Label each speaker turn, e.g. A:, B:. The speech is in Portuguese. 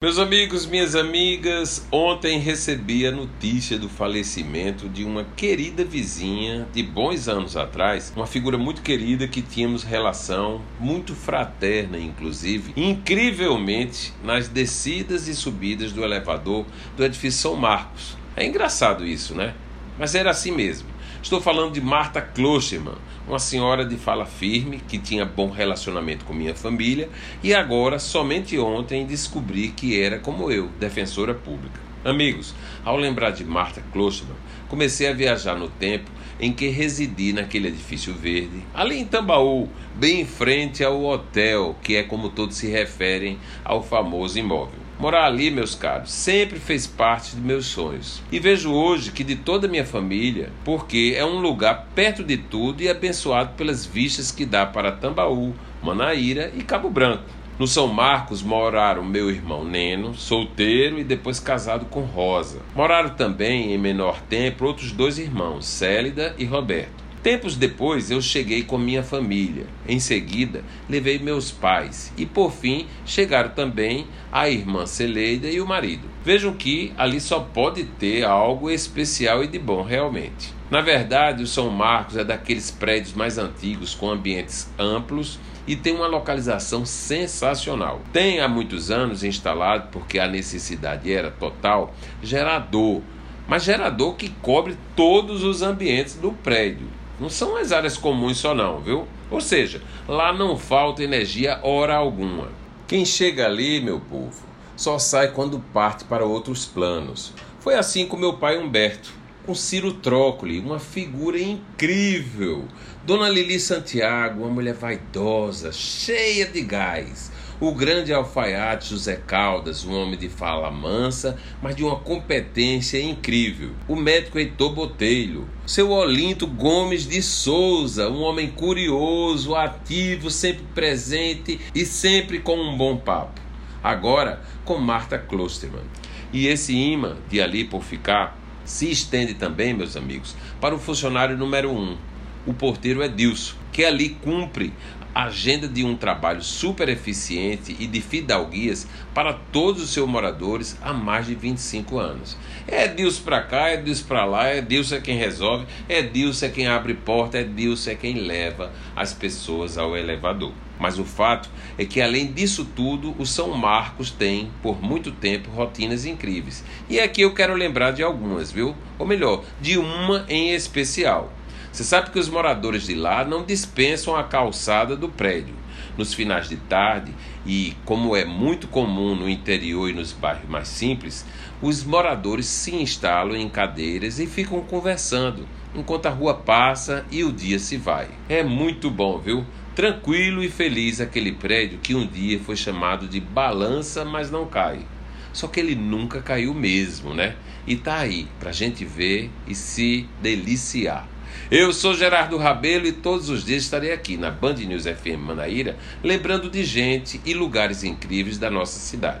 A: Meus amigos, minhas amigas, ontem recebi a notícia do falecimento de uma querida vizinha de bons anos atrás, uma figura muito querida que tínhamos relação muito fraterna, inclusive, incrivelmente nas descidas e subidas do elevador do edifício São Marcos. É engraçado isso, né? Mas era assim mesmo. Estou falando de Marta Klosterman, uma senhora de fala firme que tinha bom relacionamento com minha família e agora, somente ontem, descobri que era como eu, defensora pública. Amigos, ao lembrar de Marta Klosterman, comecei a viajar no tempo em que residi naquele edifício verde, ali em Tambaú, bem em frente ao hotel, que é como todos se referem ao famoso imóvel. Morar ali, meus caros, sempre fez parte de meus sonhos. E vejo hoje que de toda a minha família, porque é um lugar perto de tudo e abençoado pelas vistas que dá para Tambaú, Manaíra e Cabo Branco. No São Marcos moraram meu irmão Neno, solteiro e depois casado com Rosa. Moraram também, em menor tempo, outros dois irmãos, Célida e Roberto. Tempos depois eu cheguei com minha família. Em seguida, levei meus pais e por fim chegaram também a irmã Celeida e o marido. Vejam que ali só pode ter algo especial e de bom realmente. Na verdade, o São Marcos é daqueles prédios mais antigos com ambientes amplos e tem uma localização sensacional. Tem há muitos anos instalado, porque a necessidade era total, gerador, mas gerador que cobre todos os ambientes do prédio não são as áreas comuns só não, viu? Ou seja, lá não falta energia hora alguma. Quem chega ali, meu povo, só sai quando parte para outros planos. Foi assim com meu pai Humberto, com Ciro Trócoli, uma figura incrível. Dona Lili Santiago, uma mulher vaidosa, cheia de gás o grande alfaiate José Caldas, um homem de fala mansa, mas de uma competência incrível. O médico Heitor Botelho, seu Olinto Gomes de Souza, um homem curioso, ativo, sempre presente e sempre com um bom papo. Agora com Marta Klosterman. E esse imã de ali por ficar se estende também, meus amigos, para o funcionário número um, o porteiro Edilson, que ali cumpre agenda de um trabalho super eficiente e de fidalguias para todos os seus moradores há mais de 25 anos. É Deus para cá, é Deus para lá, é Deus é quem resolve, é Deus é quem abre porta, é Deus é quem leva as pessoas ao elevador. Mas o fato é que, além disso tudo, o São Marcos tem, por muito tempo, rotinas incríveis. E aqui eu quero lembrar de algumas, viu? Ou melhor, de uma em especial. Você sabe que os moradores de lá não dispensam a calçada do prédio. Nos finais de tarde, e como é muito comum no interior e nos bairros mais simples, os moradores se instalam em cadeiras e ficam conversando enquanto a rua passa e o dia se vai. É muito bom, viu? Tranquilo e feliz aquele prédio que um dia foi chamado de balança, mas não cai. Só que ele nunca caiu mesmo, né? E tá aí pra gente ver e se deliciar. Eu sou Gerardo Rabelo e todos os dias estarei aqui na Band News FM Manaíra, lembrando de gente e lugares incríveis da nossa cidade.